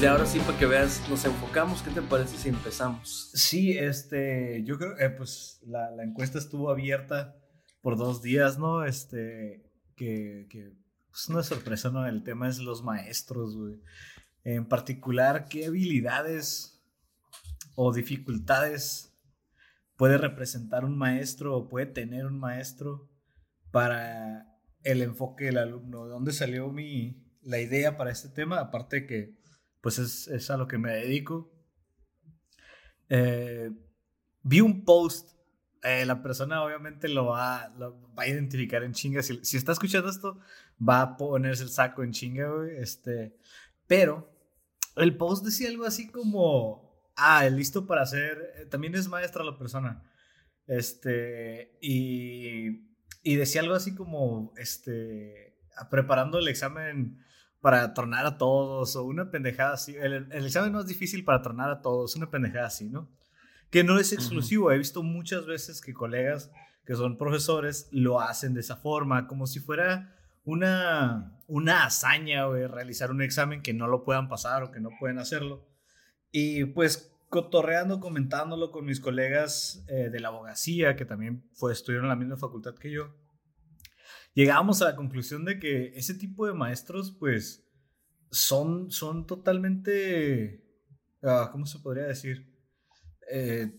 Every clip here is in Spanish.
Entonces, ahora sí, para que veas, nos enfocamos. ¿Qué te parece si empezamos? Sí, este, yo creo, eh, pues la, la, encuesta estuvo abierta por dos días, ¿no? Este, que, que pues no es sorpresa, ¿no? El tema es los maestros, güey. En particular, ¿qué habilidades o dificultades puede representar un maestro o puede tener un maestro para el enfoque del alumno? ¿De dónde salió mi, la idea para este tema? Aparte que, pues es, es a lo que me dedico. Eh, vi un post eh, la persona obviamente lo va, lo va a identificar en chinga. Si, está escuchando esto, va a ponerse el saco en chinga, güey. Este, pero el post decía algo así como, ah, listo para hacer, eh, también es maestra la persona. Este, y, y decía algo así como, este, preparando el examen para tronar a todos o una pendejada así. El, el examen no es difícil para tronar a todos, una pendejada así, ¿no? que no es exclusivo. He visto muchas veces que colegas que son profesores lo hacen de esa forma, como si fuera una, una hazaña, güey, realizar un examen que no lo puedan pasar o que no pueden hacerlo. Y pues cotorreando, comentándolo con mis colegas eh, de la abogacía, que también fue, estuvieron en la misma facultad que yo, llegamos a la conclusión de que ese tipo de maestros, pues, son, son totalmente, uh, ¿cómo se podría decir? Eh,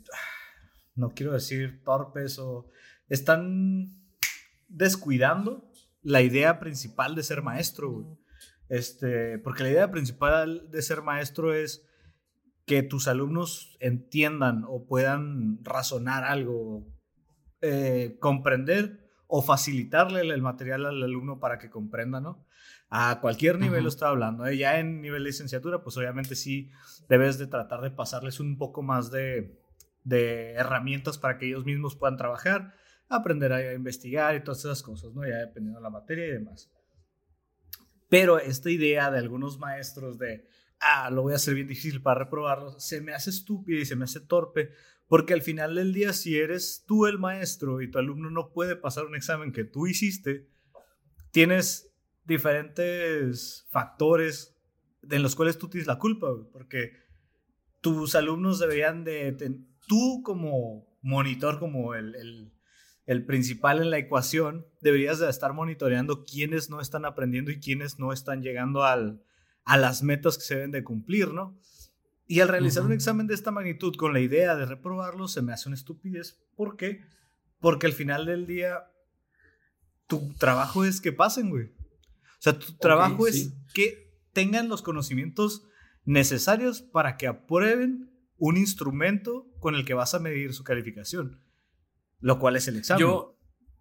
no quiero decir torpes o están descuidando la idea principal de ser maestro, Este, porque la idea principal de ser maestro es que tus alumnos entiendan o puedan razonar algo, eh, comprender o facilitarle el material al alumno para que comprenda, ¿no? A cualquier nivel lo estoy hablando. ¿eh? Ya en nivel de licenciatura, pues obviamente sí debes de tratar de pasarles un poco más de, de herramientas para que ellos mismos puedan trabajar, aprender a investigar y todas esas cosas, ¿no? Ya dependiendo de la materia y demás. Pero esta idea de algunos maestros de, ah, lo voy a hacer bien difícil para reprobarlo, se me hace estúpida y se me hace torpe, porque al final del día, si eres tú el maestro y tu alumno no puede pasar un examen que tú hiciste, tienes diferentes factores en los cuales tú tienes la culpa, porque tus alumnos deberían de, tú como monitor, como el, el, principal en la ecuación, deberías de estar monitoreando quiénes no están aprendiendo y quiénes no están llegando al, a las metas que se deben de cumplir, ¿no? Y al realizar un examen de esta magnitud con la idea de reprobarlo, se me hace una estupidez. ¿Por qué? Porque al final del día, tu trabajo es que pasen, güey. O sea, tu trabajo es que tengan los conocimientos necesarios para que aprueben un instrumento con el que vas a medir su calificación, lo cual es el examen. Yo,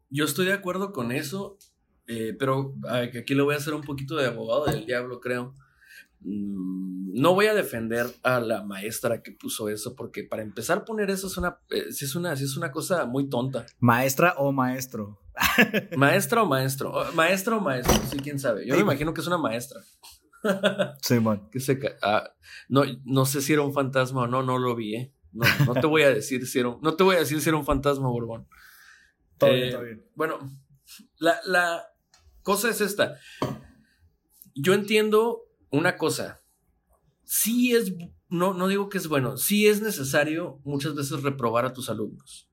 yo estoy de acuerdo con eso, eh, pero aquí le voy a hacer un poquito de abogado del diablo, creo. Mm, no voy a defender a la maestra que puso eso, porque para empezar poner eso es una, eh, es una, es una cosa muy tonta. Maestra o maestro. maestra o maestro. Maestra o maestro, sí, quién sabe. Yo me imagino que es una maestra. sí, man. Que se ah, no, no sé si era un fantasma o no, no lo vi, ¿eh? No, no te voy a decir si era un, no te voy a decir si era un fantasma, Borbón. Todo bien, todo bien. Bueno, la, la cosa es esta. Yo entiendo una cosa. Sí es, no, no digo que es bueno, sí es necesario muchas veces reprobar a tus alumnos.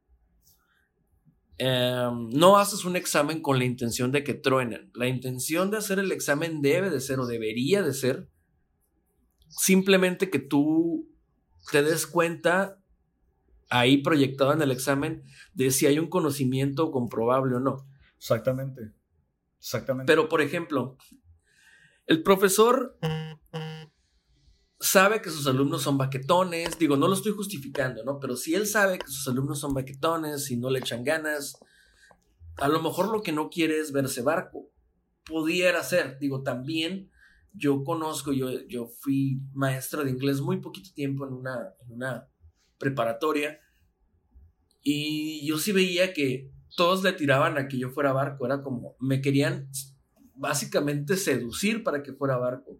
Em, no haces un examen con la intención de que truenen. La intención de hacer el examen debe de ser o debería de ser simplemente que tú te des cuenta ahí proyectado en el examen de si hay un conocimiento comprobable o no. Exactamente. Exactamente. Pero, por ejemplo, el profesor sabe que sus alumnos son baquetones, digo, no lo estoy justificando, ¿no? Pero si él sabe que sus alumnos son baquetones y no le echan ganas, a lo mejor lo que no quiere es verse barco. Pudiera ser, digo, también yo conozco, yo, yo fui maestra de inglés muy poquito tiempo en una, en una preparatoria y yo sí veía que todos le tiraban a que yo fuera barco, era como, me querían básicamente seducir para que fuera barco.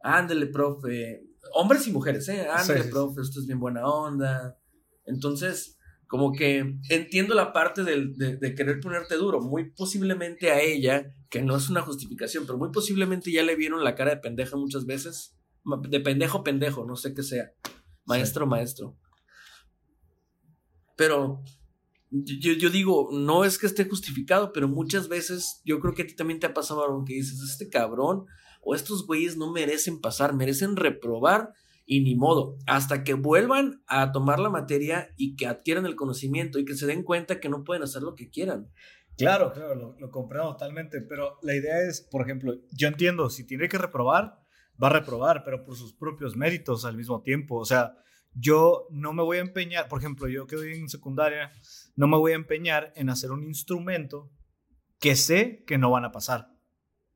Ándele, profe. Hombres y mujeres, ¿eh? Ándele, profe, esto es bien buena onda. Entonces, como que entiendo la parte de, de, querer ponerte duro. Muy posiblemente a ella, que no es una justificación, pero muy posiblemente ya le vieron la cara de pendeja muchas veces. De pendejo, pendejo, no sé qué sea. Maestro, maestro. Pero yo, digo, no es que esté justificado, pero muchas veces yo creo que a ti también te ha pasado algo que dices, este cabrón o estos güeyes no merecen pasar, merecen reprobar y ni modo, hasta que vuelvan a tomar la materia y que adquieran el conocimiento y que se den cuenta que no pueden hacer lo que quieran. Claro, claro, lo, lo comprendo totalmente, pero la idea es, por ejemplo, yo entiendo, si tiene que reprobar, va a reprobar, pero por sus propios méritos al mismo tiempo, o sea, yo no me voy a empeñar, por ejemplo, yo que voy en secundaria, no me voy a empeñar en hacer un instrumento que sé que no van a pasar.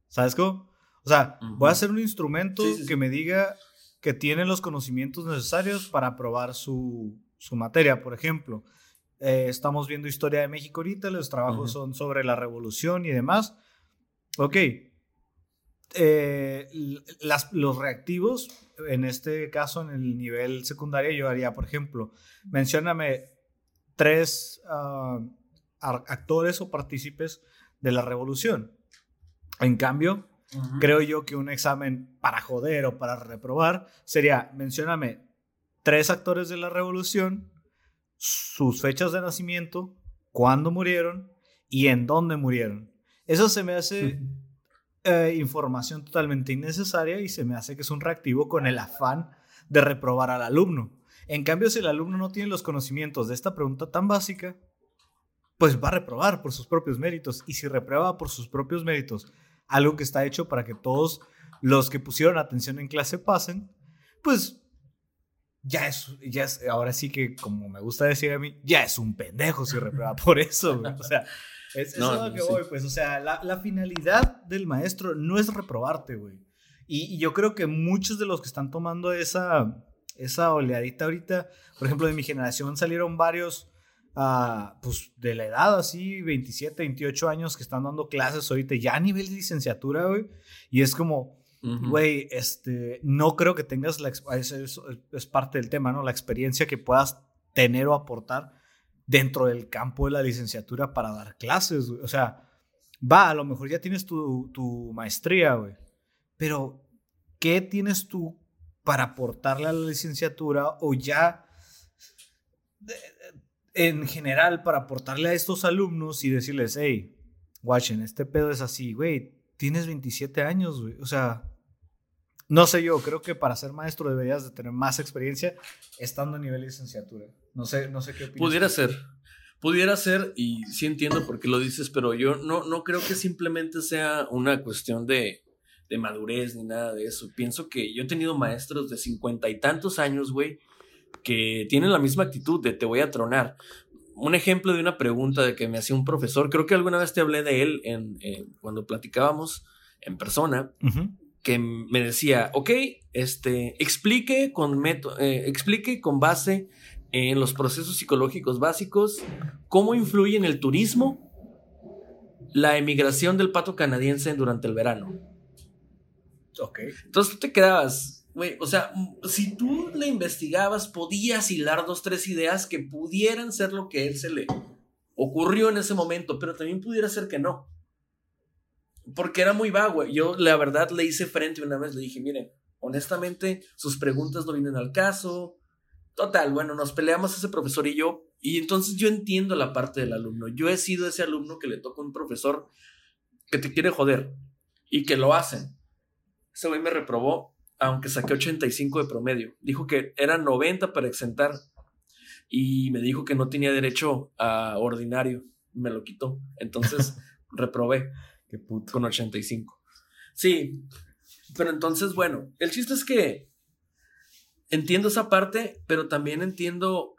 ¿Sabes cómo? O sea, voy a hacer un instrumento que me diga que tiene los conocimientos necesarios para aprobar su, materia. Por ejemplo, eh, estamos viendo historia de México ahorita, los trabajos son sobre la revolución y demás. Ok. Eh, los reactivos, en este caso, en el nivel secundario, yo haría, por ejemplo, mencióname tres ah, actores o partícipes de la revolución. En cambio, creo yo que un examen para joder o para reprobar sería, mencióname tres actores de la revolución, sus fechas de nacimiento, cuándo murieron y en dónde murieron. Eso se me hace eh, información totalmente innecesaria y se me hace que es un reactivo con el afán de reprobar al alumno. En cambio, si el alumno no tiene los conocimientos de esta pregunta tan básica, pues va a reprobar por sus propios méritos. Y si reprueba por sus propios méritos algo que está hecho para que todos los que pusieron atención en clase pasen, pues ya es, ya es, ahora sí que como me gusta decir a mí, ya es un pendejo si reprueba por eso. O sea, es, no, lo que voy, pues, o sea, la, finalidad del maestro no es reprobarte, güey. y, yo creo que muchos de los que están tomando esa, esa oleadita ahorita, por ejemplo, de mi generación salieron varios, uh, pues de la edad así, 27, 28 años que están dando clases ahorita ya a nivel de licenciatura, güey. Y es como, güey, este, no creo que tengas la, es, es, parte del tema, ¿no? La experiencia que puedas tener o aportar dentro del campo de la licenciatura para dar clases. O sea, va, a lo mejor ya tienes tu, maestría, güey. Pero, ¿qué tienes tú para aportarle a la licenciatura o ya en general para aportarle a estos alumnos y decirles, hey, watchen, este pedo es así, güey, tienes 27 años, güey, o sea, no sé yo, creo que para ser maestro deberías de tener más experiencia estando a nivel licenciatura. No sé, no sé qué opinas. Pudiera ser. Pudiera ser, y sí entiendo por qué lo dices, pero yo no, no creo que simplemente sea una cuestión de, de madurez ni nada de eso. Pienso que yo he tenido maestros de cincuenta y tantos años, güey, que tienen la misma actitud de te voy a tronar. Un ejemplo de una pregunta de que me hacía un profesor, creo que alguna vez te hablé de él en, cuando platicábamos en persona, que me decía, ok, este, explique con, eh, explique con base en los procesos psicológicos básicos cómo influye en el turismo la emigración del pato canadiense durante el verano. Ok. Entonces tú te quedabas, güey, o sea, si tú le investigabas, podías hilar dos, tres ideas que pudieran ser lo que él se le ocurrió en ese momento, pero también pudiera ser que no. Porque era muy vago. Yo, la verdad, le hice frente una vez, le dije, miren, honestamente, sus preguntas no vienen al caso. Total, bueno, nos peleamos ese profesor y yo, y entonces yo entiendo la parte del alumno. Yo he sido ese alumno que le toca a un profesor que te quiere joder y que lo hacen. Ese güey me reprobó, aunque saqué 85 de promedio. Dijo que era 90 para exentar y me dijo que no tenía derecho a ordinario. Me lo quitó. Entonces reprobé. Qué puto. Con 85. Sí, pero entonces, bueno, el chiste es que entiendo esa parte, pero también entiendo,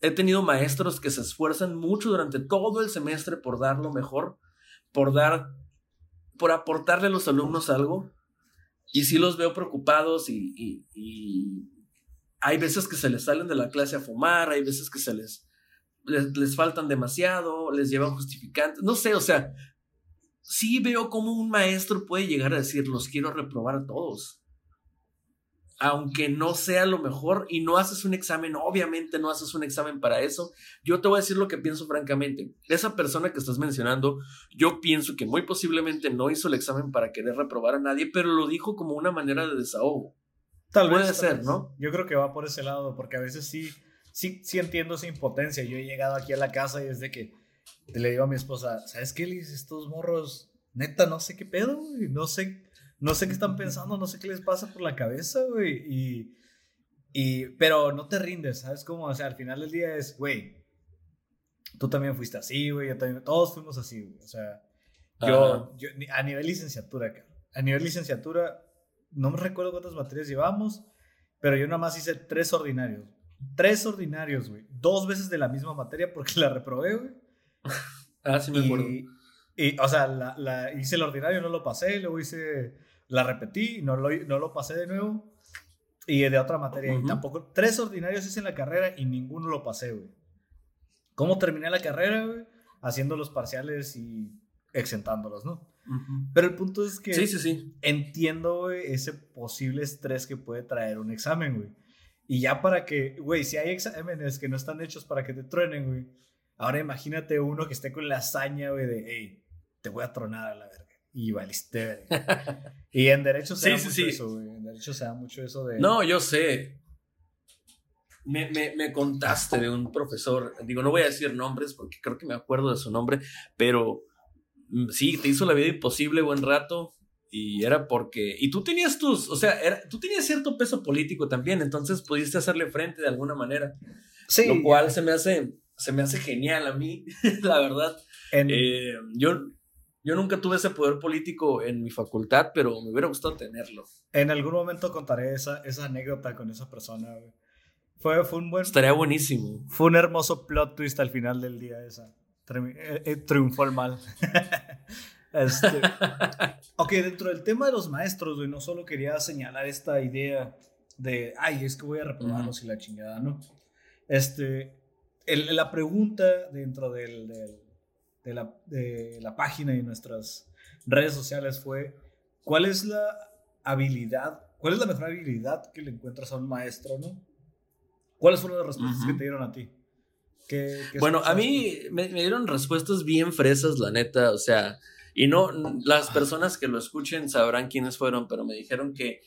he tenido maestros que se esfuerzan mucho durante todo el semestre por dar lo mejor, por dar, por aportarle a los alumnos algo, y sí los veo preocupados y, hay veces que se les salen de la clase a fumar, hay veces que se les, les, les faltan demasiado, les llevan justificantes, no sé, o sea, sí veo cómo un maestro puede llegar a decir, los quiero reprobar a todos. Aunque no sea lo mejor y no haces un examen, obviamente no haces un examen para eso. Yo te voy a decir lo que pienso francamente. Esa persona que estás mencionando, yo pienso que muy posiblemente no hizo el examen para querer reprobar a nadie, pero lo dijo como una manera de desahogo. Tal Puede ser, ¿no? Yo creo que va por ese lado, porque a veces sí, sí, sí entiendo esa impotencia. Yo he llegado aquí a la casa y es de que le digo a mi esposa, ¿sabes qué, Liz? Estos morros, neta, no sé qué pedo. No sé, no sé qué están pensando, no sé qué les pasa por la cabeza, güey. Y, y, pero no te rindes, ¿sabes cómo? O sea, al final del día es, güey, tú también fuiste así, güey, yo también, todos fuimos así, güey. O sea, yo, yo, a nivel licenciatura, a nivel licenciatura, no me recuerdo cuántas materias llevamos, pero yo nada más hice tres ordinarios. Tres ordinarios, güey. Dos veces de la misma materia porque la reprobé, güey. ah, sí me acuerdo. Y, o sea, la, hice el ordinario, no lo pasé, luego hice, la repetí, no lo, no lo pasé de nuevo. Y de otra materia, y tampoco, tres ordinarios hice en la carrera y ninguno lo pasé, güey. ¿Cómo terminé la carrera, güey? Haciendo los parciales y exentándolos, ¿no? Pero el punto es que sí, sí, sí. entiendo, güey, ese posible estrés que puede traer un examen, güey. Y ya para que, güey, si hay exámenes que no están hechos para que te truenen, güey, Ahora imagínate uno que esté con la hazaña, güey, de, hey, te voy a tronar a la verga. Y valiste, y en derecho se da mucho eso, güey. En derecho se da mucho eso de... No, yo sé. Me, me, contaste de un profesor, digo, no voy a decir nombres porque creo que me acuerdo de su nombre, pero mm, sí, te hizo la vida imposible buen rato y era porque, y tú tenías tus, o sea, tú tenías cierto peso político también, entonces pudiste hacerle frente de alguna manera. Sí. Lo cual se me hace, se me hace genial a mí, la verdad. Eh, yo, yo nunca tuve ese poder político en mi facultad, pero me hubiera gustado tenerlo. En algún momento contaré esa, esa anécdota con esa persona. Fue, fue un buen... Estaría buenísimo. Fue un hermoso plot twist al final del día esa. Eh, eh, triunfó el mal. este, ok, dentro del tema de los maestros, güey, no solo quería señalar esta idea de, ay, es que voy a reprobarlos y la chingada, ¿no? Este, la pregunta dentro del, de, la, de, la, página y nuestras redes sociales fue, ¿cuál es la habilidad, cuál es la mejor habilidad que le encuentras a un maestro, no? ¿Cuáles fueron las respuestas que te dieron a ti? bueno, a mí me, me, dieron respuestas bien fresas, la neta, o sea, y no, las personas que lo escuchen sabrán quiénes fueron, pero me dijeron que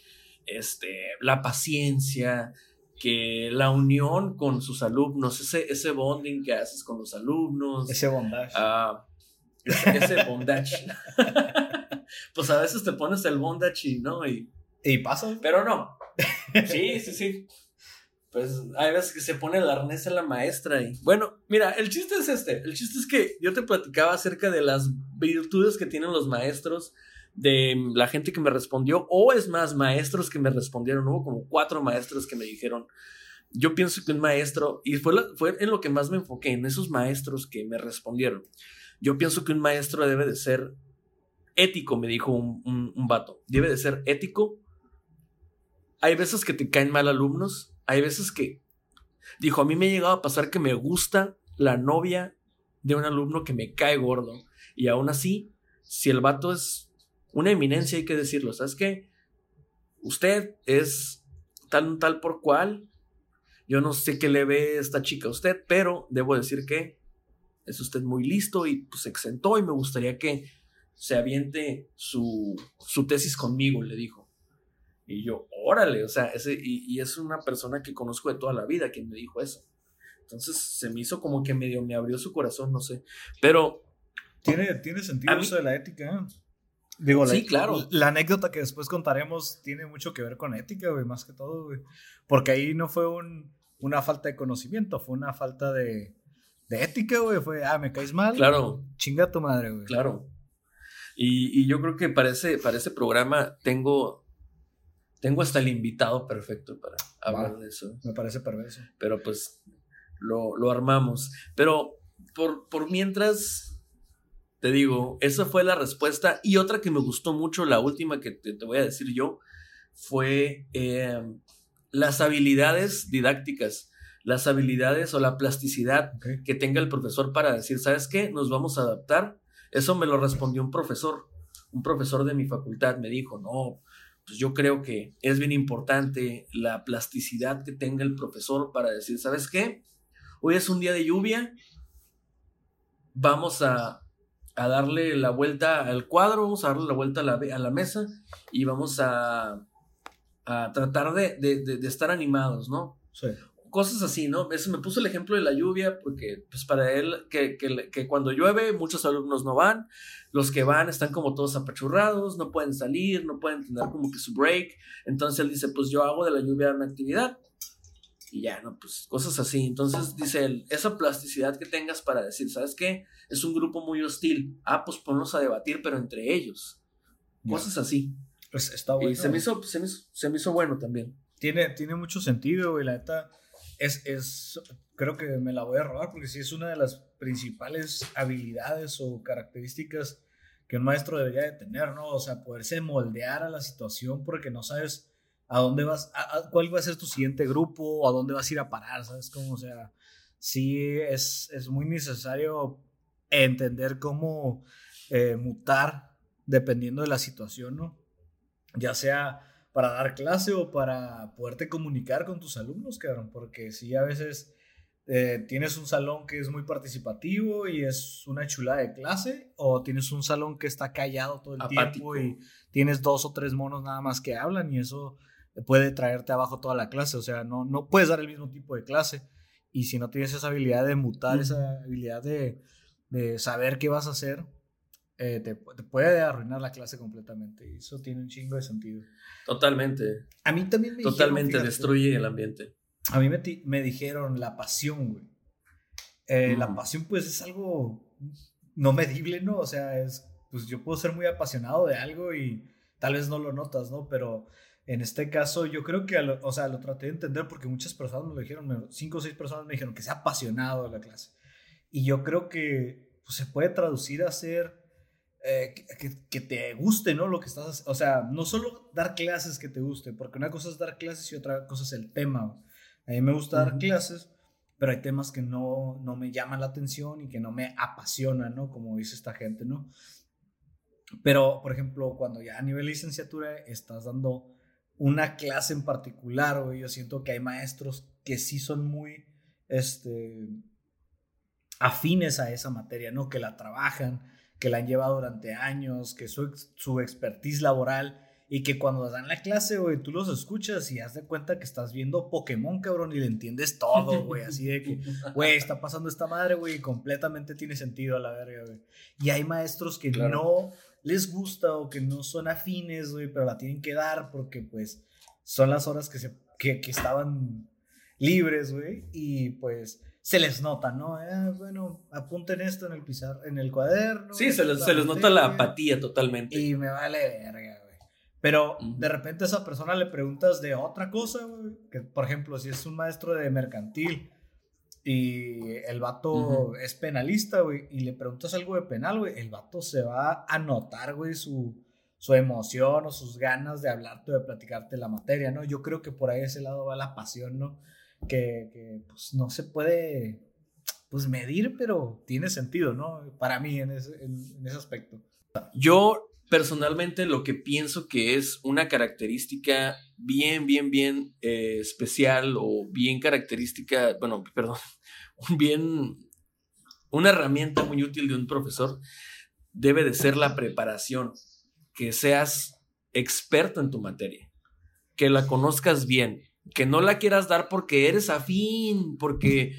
este, la paciencia, que la unión con sus alumnos, ese, ese bonding que haces con los alumnos. Ese bondage. Ah, ese, bondage. pues a veces te pones el bondage y no, y... Y pasa. Pero no. Sí, sí, sí. Pues hay veces que se pone el arnés a la maestra y... Bueno, mira, el chiste es este. El chiste es que yo te platicaba acerca de las virtudes que tienen los maestros de la gente que me respondió, o es más, maestros que me respondieron. Hubo como cuatro maestros que me dijeron. Yo pienso que un maestro, y fue, fue en lo que más me enfoqué, en esos maestros que me respondieron. Yo pienso que un maestro debe de ser ético, me dijo un, un, un vato. Debe de ser ético. Hay veces que te caen mal alumnos. Hay veces que. Dijo, a mí me ha llegado a pasar que me gusta la novia de un alumno que me cae gordo. Y aún así, si el vato es una eminencia, hay que decirlo. ¿Sabes qué? Usted es tal, tal por cual. Yo no sé qué le ve esta chica a usted, pero debo decir que es usted muy listo y pues se exentó y me gustaría que se aviente su, su tesis conmigo, le dijo. Y yo, órale, o sea, ese, y, y, es una persona que conozco de toda la vida quien me dijo eso. Entonces se me hizo como que medio me abrió su corazón, no sé. Pero. Tiene, tiene sentido eso de la ética. Digo, sí, la, claro. La anécdota que después contaremos tiene mucho que ver con ética, güey, más que todo, güey. Porque ahí no fue un, una falta de conocimiento, fue una falta de, de ética, güey. Fue, ah, me caes mal. Claro. Chinga tu madre, güey. Claro. Y, y, yo creo que para ese, para ese programa tengo, tengo hasta el invitado perfecto para hablar de eso. Me parece perverso. Pero pues lo, lo armamos. Pero por, por mientras, te digo, esa fue la respuesta. Y otra que me gustó mucho, la última que te, te voy a decir yo, fue eh, las habilidades didácticas, las habilidades o la plasticidad Okay. que tenga el profesor para decir, ¿sabes qué? Nos vamos a adaptar. Eso me lo respondió un profesor, un profesor de mi facultad. Me dijo, no, pues yo creo que es bien importante la plasticidad que tenga el profesor para decir, ¿sabes qué? Hoy es un día de lluvia, vamos a, a darle la vuelta al cuadro, vamos a darle la vuelta a la, a la mesa y vamos a, a tratar de, de, de, de estar animados, ¿no? Sí. cosas así, ¿no? Eso me puso el ejemplo de la lluvia, porque pues para él, que, que, que, cuando llueve muchos alumnos no van, los que van están como todos apachurrados, no pueden salir, no pueden tener como que su break, entonces él dice, pues yo hago de la lluvia una actividad, y ya, ¿no? Pues cosas así, entonces dice él, esa plasticidad que tengas para decir, ¿sabes qué? Es un grupo muy hostil, ah, pues ponlos a debatir, pero entre ellos, cosas así. Pues está bueno. Y se me hizo, se me hizo, se me hizo bueno también. Tiene, tiene mucho sentido, y la neta es, es, creo que me la voy a robar porque sí es una de las principales habilidades o características que un maestro debería de tener, ¿no? O sea, poderse moldear a la situación porque no sabes a dónde vas, a, a cuál va a ser tu siguiente grupo, a dónde vas a ir a parar, ¿sabes? Como, o sea, sí es, es muy necesario entender cómo eh, mutar dependiendo de la situación, ¿no? Ya sea para dar clase o para poderte comunicar con tus alumnos, cabrón, porque si a veces eh, tienes un salón que es muy participativo y es una chulada de clase, o tienes un salón que está callado todo el Apático. tiempo y tienes dos o tres monos nada más que hablan y eso puede traerte abajo toda la clase, o sea, no, no puedes dar el mismo tipo de clase y si no tienes esa habilidad de mutar, Mm. esa habilidad de, de saber qué vas a hacer, eh, te, te puede arruinar la clase completamente y eso tiene un chingo de sentido. Totalmente, A mí también me totalmente dijeron, fíjate, destruye el ambiente. A mí me, me dijeron la pasión, güey. Eh, La Mm. pasión, pues, es algo no medible, ¿no? O sea, es, pues yo puedo ser muy apasionado de algo y tal vez no lo notas, ¿no? Pero en este caso, yo creo que, lo- o sea, lo traté de entender porque muchas personas me lo dijeron, cinco o seis personas me dijeron que sea apasionado de la clase. Y yo creo que pues, se puede traducir a ser eh, que, que- te guste, ¿no? Lo que estás, hac- o sea, no solo dar clases que te guste, porque una cosa es dar clases y otra cosa es el tema. A mí me gusta dar Ujú. clases, pero hay temas que no, no me llaman la atención y que no me apasionan, ¿no? Como dice esta gente, ¿no? Pero, por ejemplo, cuando ya a nivel licenciatura estás dando una clase en particular, güey, yo siento que hay maestros que sí son muy, este, afines a esa materia, ¿no? Que la trabajan, que la han llevado durante años, que su, su expertise laboral y que cuando dan la clase, güey, tú los escuchas y haz de cuenta que estás viendo Pokémon, cabrón, y le entiendes todo, güey, así de que, güey, está pasando esta madre, güey, y completamente tiene sentido a la verga, güey. Y hay maestros que Claro. no les gusta o que no son afines, güey, pero la tienen que dar porque, pues, son las horas que, se, que, que estaban libres, güey, y pues se les nota, ¿no? Eh, bueno, apunten esto en el pizar, en el cuaderno. Sí, se les, se les nota la apatía totalmente. Y me vale verga, güey. Pero de repente a esa persona le preguntas de otra cosa, güey. Que, por ejemplo, si es un maestro de mercantil y el vato es penalista, güey, y le preguntas algo de penal, güey, el vato se va a notar, güey, su, su emoción o sus ganas de hablarte o de platicarte la materia, ¿no? Yo creo que por ahí ese lado va la pasión, ¿no? Que, que pues no se puede, pues medir, pero tiene sentido, ¿no? Para mí en ese, en, ese aspecto. Yo personalmente lo que pienso que es una característica bien, bien, bien eh, especial o bien característica, bueno, perdón, bien, una herramienta muy útil de un profesor debe de ser la preparación, que seas experto en tu materia, que la conozcas bien, que no la quieras dar porque eres afín, porque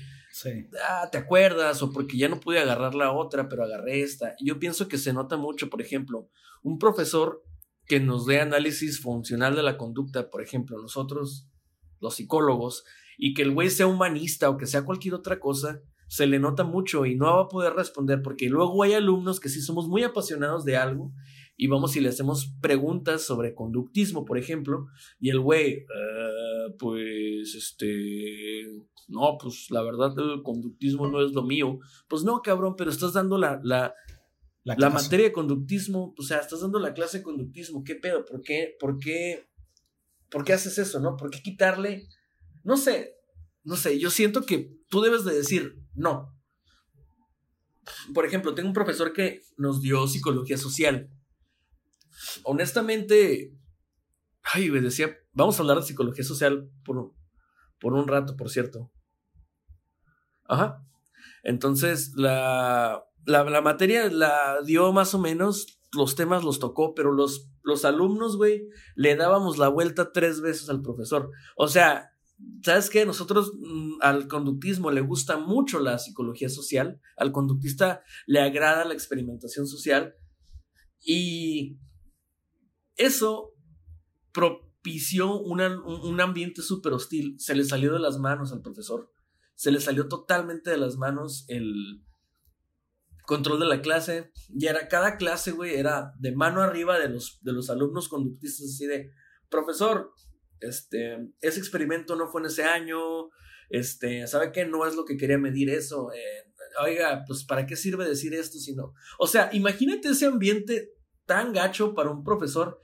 ah, te acuerdas o porque ya no pude agarrar la otra, pero agarré esta. Yo pienso que se nota mucho, por ejemplo, un profesor que nos dé análisis funcional de la conducta, por ejemplo, nosotros, los psicólogos, y que el güey sea humanista o que sea cualquier otra cosa, se le nota mucho y no va a poder responder porque luego hay alumnos que sí somos muy apasionados de algo y vamos y le hacemos preguntas sobre conductismo, por ejemplo, y el güey, ah, pues, este, no, pues la verdad el conductismo no es lo mío. Pues no, cabrón, pero estás dando la, la, la, materia de conductismo, o sea, estás dando la clase de conductismo, ¿qué pedo? ¿Por qué, por qué, por qué haces eso, no? ¿Por qué quitarle no sé, no sé, yo siento que tú debes de decir no. Por ejemplo, tengo un profesor que nos dio psicología social. Honestamente, ay, me decía, vamos a hablar de psicología social por, por un rato, por cierto. Ajá. Entonces, la, la, la, materia la dio más o menos, los temas los tocó, pero los, los alumnos, güey, le dábamos la vuelta tres veces al profesor. O sea, ¿sabes qué? Nosotros mm, al conductismo le gusta mucho la psicología social, al conductista le agrada la experimentación social y eso propició un ambiente súper hostil, se le salió de las manos al profesor, se le salió totalmente de las manos el control de la clase y era cada clase, güey, era de mano arriba de los, de los alumnos conductistas así de, profesor, este, ese experimento no fue en ese año, este, ¿sabe qué? No es lo que quería medir eso. Eh, oiga, pues ¿para qué sirve decir esto si no? O sea, imagínate ese ambiente tan gacho para un profesor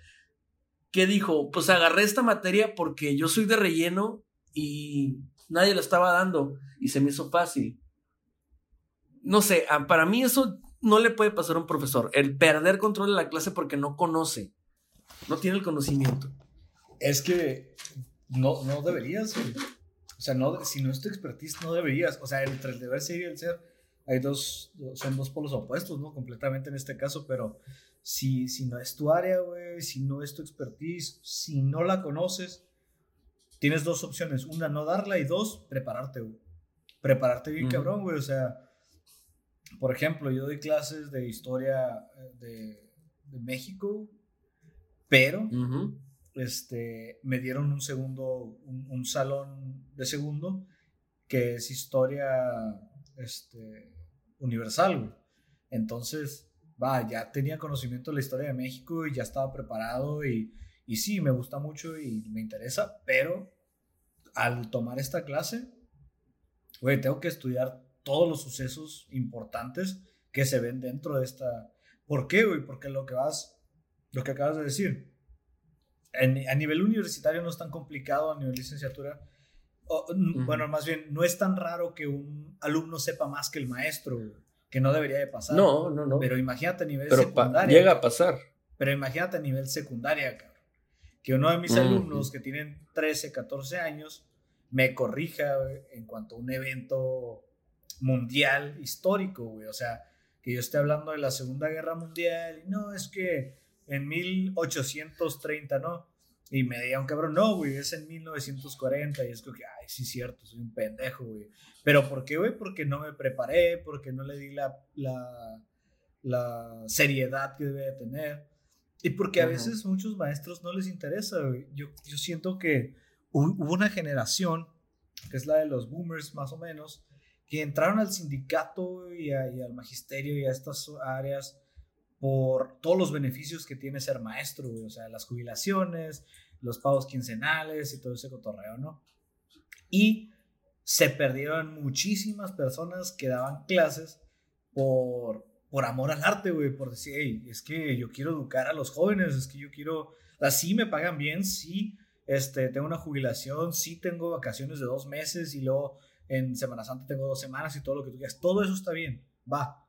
que dijo, pues agarré esta materia porque yo soy de relleno y nadie la estaba dando y se me hizo fácil. No sé, para mí eso no le puede pasar a un profesor, el perder control de la clase porque no conoce, no tiene el conocimiento. Es que no, no deberías, O sea, no, si no es tu expertise, no deberías. O sea, entre el deber ser y el ser, hay dos, son dos polos opuestos, ¿no? Completamente en este caso, pero si, si no es tu área, güey, si no es tu expertise, si no la conoces, tienes dos opciones. Una, no darla y dos, prepararte, güey. Prepararte bien, cabrón, güey. O sea, por ejemplo, yo doy clases de historia eh, de, de México, pero este, me dieron un segundo, un, salón de segundo que es historia este, universal. Entonces, va, ya tenía conocimiento de la historia de México y ya estaba preparado y, y sí, me gusta mucho y me interesa, pero al tomar esta clase, güey, tengo que estudiar todos los sucesos importantes que se ven dentro de esta... ¿Por qué, güey? Porque lo que vas, lo que acabas de decir, a nivel universitario no es tan complicado, a nivel licenciatura. Bueno, más bien, no es tan raro que un alumno sepa más que el maestro, que no debería de pasar. No, no, no. Pero imagínate a nivel pero secundaria. llega a pasar. Pero imagínate a nivel secundaria, Que uno de mis alumnos que tienen 13, 14 años me corrija en cuanto a un evento mundial histórico, güey. O sea, que yo esté hablando de la Segunda Guerra Mundial y no, es que en 1830, ¿no? Y me diga un cabrón, no, güey, es en 1940. Y es como que, ay, sí, cierto, soy un pendejo, güey. Pero ¿por qué, güey? Porque no me preparé, porque no le di la, la, la seriedad que debe de tener. Y porque a veces muchos maestros no les interesa, güey. Yo, yo siento que hubo una generación, que es la de los boomers más o menos, que entraron al sindicato y, y al magisterio y a estas áreas por todos los beneficios que tiene ser maestro, O sea, las jubilaciones, los pagos quincenales y todo ese cotorreo, ¿no? Y se perdieron muchísimas personas que daban clases por, por amor al arte, güey, por decir, hey, es que yo quiero educar a los jóvenes, es que yo quiero, así me pagan bien, sí, este, tengo una jubilación, sí tengo vacaciones de dos meses y luego en Semana Santa tengo dos semanas y todo lo que tú quieras, todo eso está bien, va,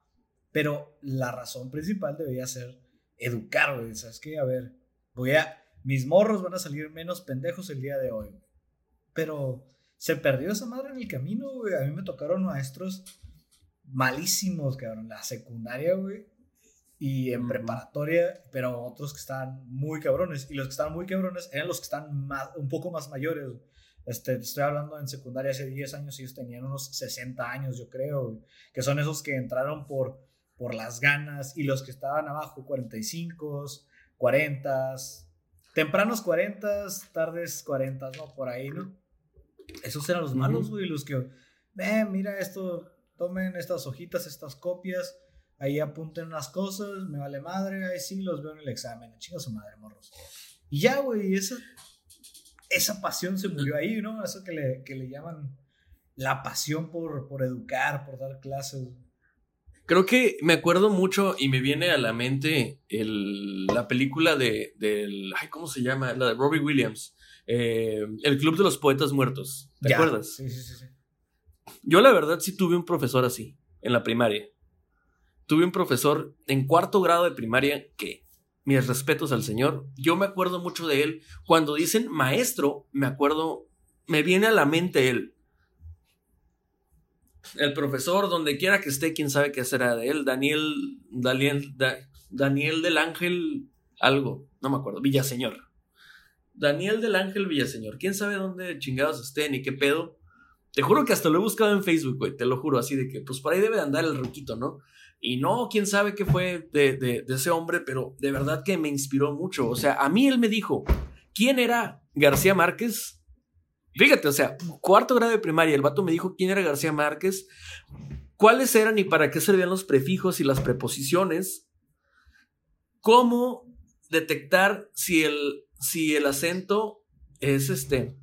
pero la razón principal debería ser educar, güey, ¿sabes qué? A ver, voy a, mis morros van a salir menos pendejos el día de hoy, pero se perdió esa madre en el camino, güey, a mí me tocaron maestros malísimos, cabrón. La secundaria, güey. Y en preparatoria, pero otros que estaban muy cabrones. Y los que estaban muy cabrones eran los que están más, un poco más mayores. Este, estoy hablando en secundaria hace 10 años, ellos tenían unos 60 años, yo creo, que son esos que entraron por, por las ganas. Y los que estaban abajo, 45, 40, tempranos 40, tardes 40, ¿no? Por ahí, ¿no? Esos eran los malos, güey, los que, eh, mira esto, tomen estas hojitas, estas copias, ahí apunten unas cosas, me vale madre, ahí sí los veo en el examen, chinga su madre, morros. Y ya, güey, esa, esa pasión se murió ahí, ¿no? Eso que le, que le llaman la pasión por, por educar, por dar clases. Creo que me acuerdo mucho y me viene a la mente el, la película de, del, ay, ¿cómo se llama? La de Robbie Williams, eh, El Club de los Poetas Muertos. ¿Te acuerdas? Sí, sí, sí. sí. Yo la verdad sí tuve un profesor así, en la primaria. Tuve un profesor en cuarto grado de primaria que, mis respetos al señor, yo me acuerdo mucho de él. Cuando dicen maestro, me acuerdo, me viene a la mente él. El profesor, donde quiera que esté, quién sabe qué será de él. Daniel, Daniel, Daniel del Ángel, algo, no me acuerdo, Villaseñor. Daniel del Ángel Villaseñor, quién sabe dónde chingados esté ni qué pedo te juro que hasta lo he buscado en Facebook, güey, te lo juro, así de que, pues por ahí debe de andar el ruquito, ¿no? Y no, quién sabe qué fue de, de, ese hombre, pero de verdad que me inspiró mucho. O sea, a mí él me dijo, ¿quién era García Márquez? Fíjate, o sea, cuarto grado de primaria, el vato me dijo quién era García Márquez, cuáles eran y para qué servían los prefijos y las preposiciones, cómo detectar si el, si el acento es este,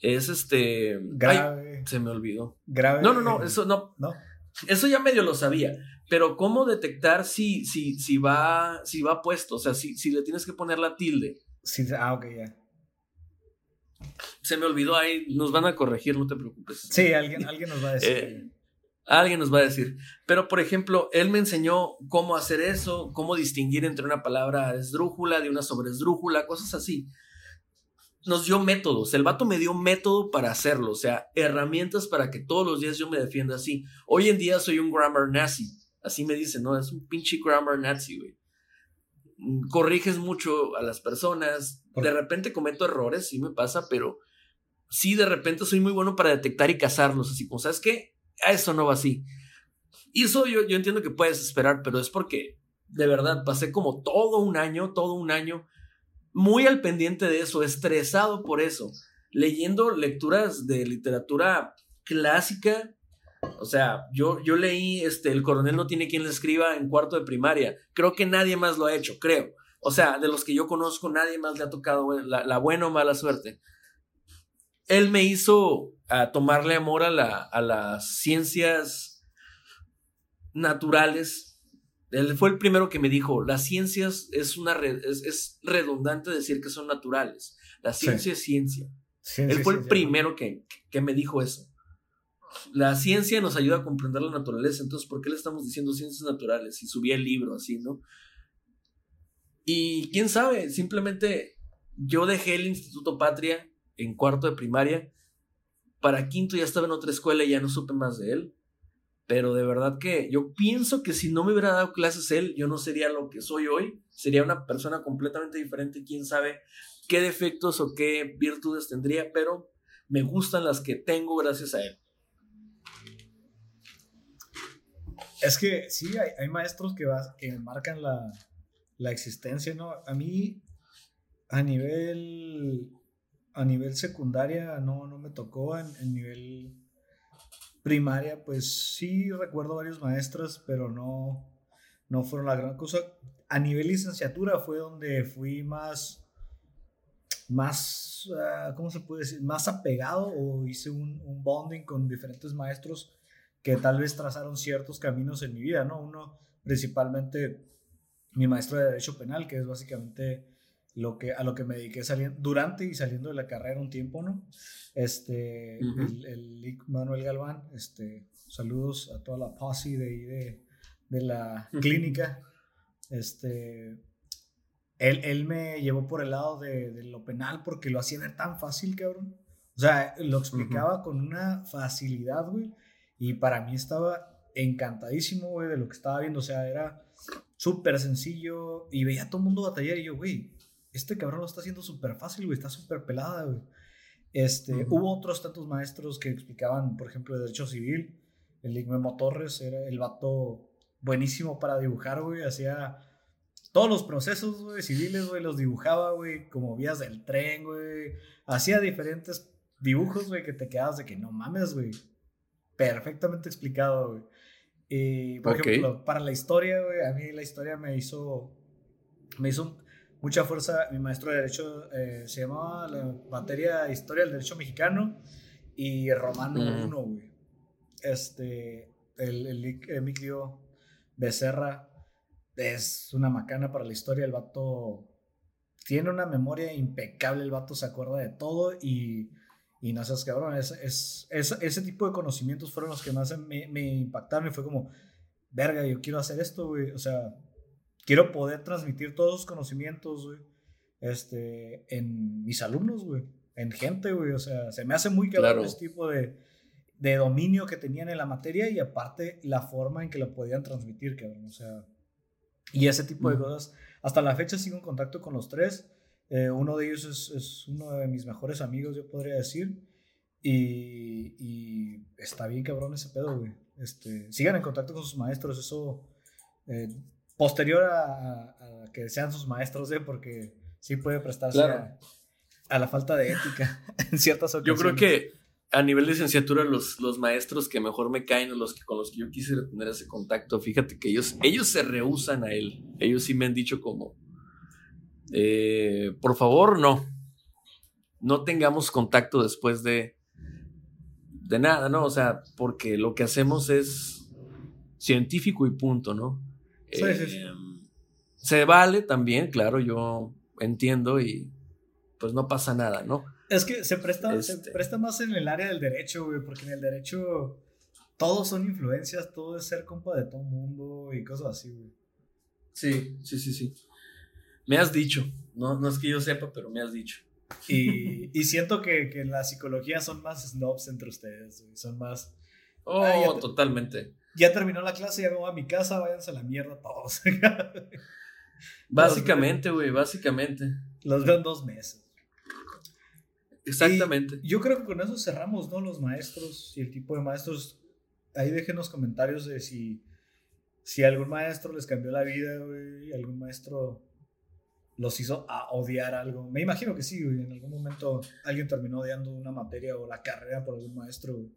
es este. Grave. se me olvidó. Grave. No, no, no, eso no. No. Eso ya medio lo sabía. Pero ¿cómo detectar si, si, si va, si va puesto? O sea, si, si le tienes que poner la tilde. Sí, ah, ok, ya. Se me olvidó ahí. Nos van a corregir, no te preocupes. Sí, alguien, alguien nos va a decir. Eh, alguien nos va a decir. Pero, por ejemplo, él me enseñó cómo hacer eso, cómo distinguir entre una palabra esdrújula de una sobresdrújula, cosas así nos dio métodos. El vato me dio método para hacerlo, o sea, herramientas para que todos los días yo me defienda así. Hoy en día soy un grammar nazi. Así me dicen, ¿no? Es un pinche grammar nazi, güey. Mm, corriges mucho a las personas. De repente cometo errores, sí me pasa, pero sí de repente soy muy bueno para detectar y cazarlos. Así como, ¿sabes qué? A eso no va así. Y eso yo, yo entiendo que puedes esperar, pero es porque de verdad pasé como todo un año, todo un año muy al pendiente de eso, estresado por eso, leyendo lecturas de literatura clásica. O sea, yo, yo leí este, El coronel no tiene quien le escriba en cuarto de primaria. Creo que nadie más lo ha hecho, creo. O sea, de los que yo conozco, nadie más le ha tocado la, buena o mala suerte. Él me hizo a tomarle amor a, la, a las ciencias naturales él fue el primero que me dijo, las ciencias es una es, redundante decir que son naturales. La ciencia es ciencia. Él fue el primero que, que, me dijo eso. La ciencia nos ayuda a comprender la naturaleza, entonces ¿por qué le estamos diciendo ciencias naturales? Y subí el libro así, ¿no? Y quién sabe, simplemente yo dejé el Instituto Patria en cuarto de primaria, para quinto ya estaba en otra escuela y ya no supe más de él. Pero de verdad que yo pienso que si no me hubiera dado clases él, yo no sería lo que soy hoy. Sería una persona completamente diferente. Quién sabe qué defectos o qué virtudes tendría, pero me gustan las que tengo gracias a él. Es que sí, hay, maestros que, que marcan la, la, existencia, ¿no? A mí, a nivel, a nivel secundaria, no, no me tocó. En, en nivel primaria, pues sí recuerdo varios maestros, pero no, no fueron la gran cosa. A nivel licenciatura fue donde fui más, más, ah, ¿cómo se puede decir? Más apegado o hice un, un, bonding con diferentes maestros que tal vez trazaron ciertos caminos en mi vida, ¿no? Uno, principalmente, mi maestro de Derecho Penal, que es básicamente lo que, a lo que me dediqué saliendo, durante y saliendo de la carrera un tiempo, ¿no? Este, el, el, Manuel Galván, este, saludos a toda la posse de, de, de la clínica. Este, él, él, me llevó por el lado de, de, lo penal porque lo hacía ver tan fácil, cabrón. O sea, lo explicaba con una facilidad, güey. Y para mí estaba encantadísimo, güey, de lo que estaba viendo. O sea, era súper sencillo y veía a todo el mundo batallar y yo, güey, este cabrón lo está haciendo súper fácil, güey, está súper pelada, güey. Este, Hubo otros tantos maestros que explicaban, por ejemplo, de Derecho Civil. El Igmemo Torres era el vato buenísimo para dibujar, güey. Hacía todos los procesos, güey, civiles, güey, los dibujaba, güey, como vías del tren, güey. Hacía diferentes dibujos, güey, que te quedabas de que no mames, güey. Perfectamente explicado, güey. Y, por ejemplo, para la historia, güey, a mí la historia me hizo, me hizo mucha fuerza. Mi maestro de Derecho eh, se llamaba la materia Historia del Derecho Mexicano y Romano 1, güey. Este, el, el Emilio Becerra es una macana para la historia. El vato tiene una memoria impecable. El vato se acuerda de todo y, y no seas cabrón. Es, es, ese tipo de conocimientos fueron los que más me, me impactaron y fue como, verga, yo quiero hacer esto, güey. O sea, quiero poder transmitir todos esos conocimientos, güey, este, en mis alumnos, güey, en gente, güey, o sea, se me hace muy claro ese tipo de, de, dominio que tenían en la materia y aparte la forma en que lo podían transmitir, cabrón, o sea, y ese tipo de cosas. Hasta la fecha sigo en contacto con los tres, eh, uno de ellos es, es, uno de mis mejores amigos, yo podría decir, y, y está bien cabrón ese pedo, güey. Este, sigan en contacto con sus maestros, eso... Eh, posterior a, que sean sus maestros, ¿eh? porque sí puede prestarse a, la falta de ética en ciertas ocasiones. Yo creo que a nivel de licenciatura los, los maestros que mejor me caen o los que con los que yo quisiera tener ese contacto, fíjate que ellos, ellos se rehusan a él. Ellos sí me han dicho como, eh, por favor, no. No tengamos contacto después de, de nada, ¿no? O sea, porque lo que hacemos es científico y punto, ¿no? Em, se vale también, claro, yo entiendo y pues no pasa nada, ¿no? Es que se presta, se este presta más en el área del derecho, güey, porque en el derecho todos son influencias, todo es ser compa de todo el mundo y cosas así, güey. Sí, sí, sí, sí. Me has dicho, no, no es que yo sepa, pero me has dicho. Y, y siento que, que, en la psicología son más snobs entre ustedes, güey. son más... Oh, totalmente ya terminó la clase, ya me voy a mi casa, váyanse a la mierda todos. básicamente, güey, básicamente. Los veo en dos meses. Exactamente. yo creo que con eso cerramos, ¿no? Los maestros y el tipo de maestros. Ahí dejen los comentarios de si, si algún maestro les cambió la vida, güey, algún maestro los hizo a odiar algo. Me imagino que sí, güey. En algún momento alguien terminó odiando una materia o la carrera por algún maestro, güey.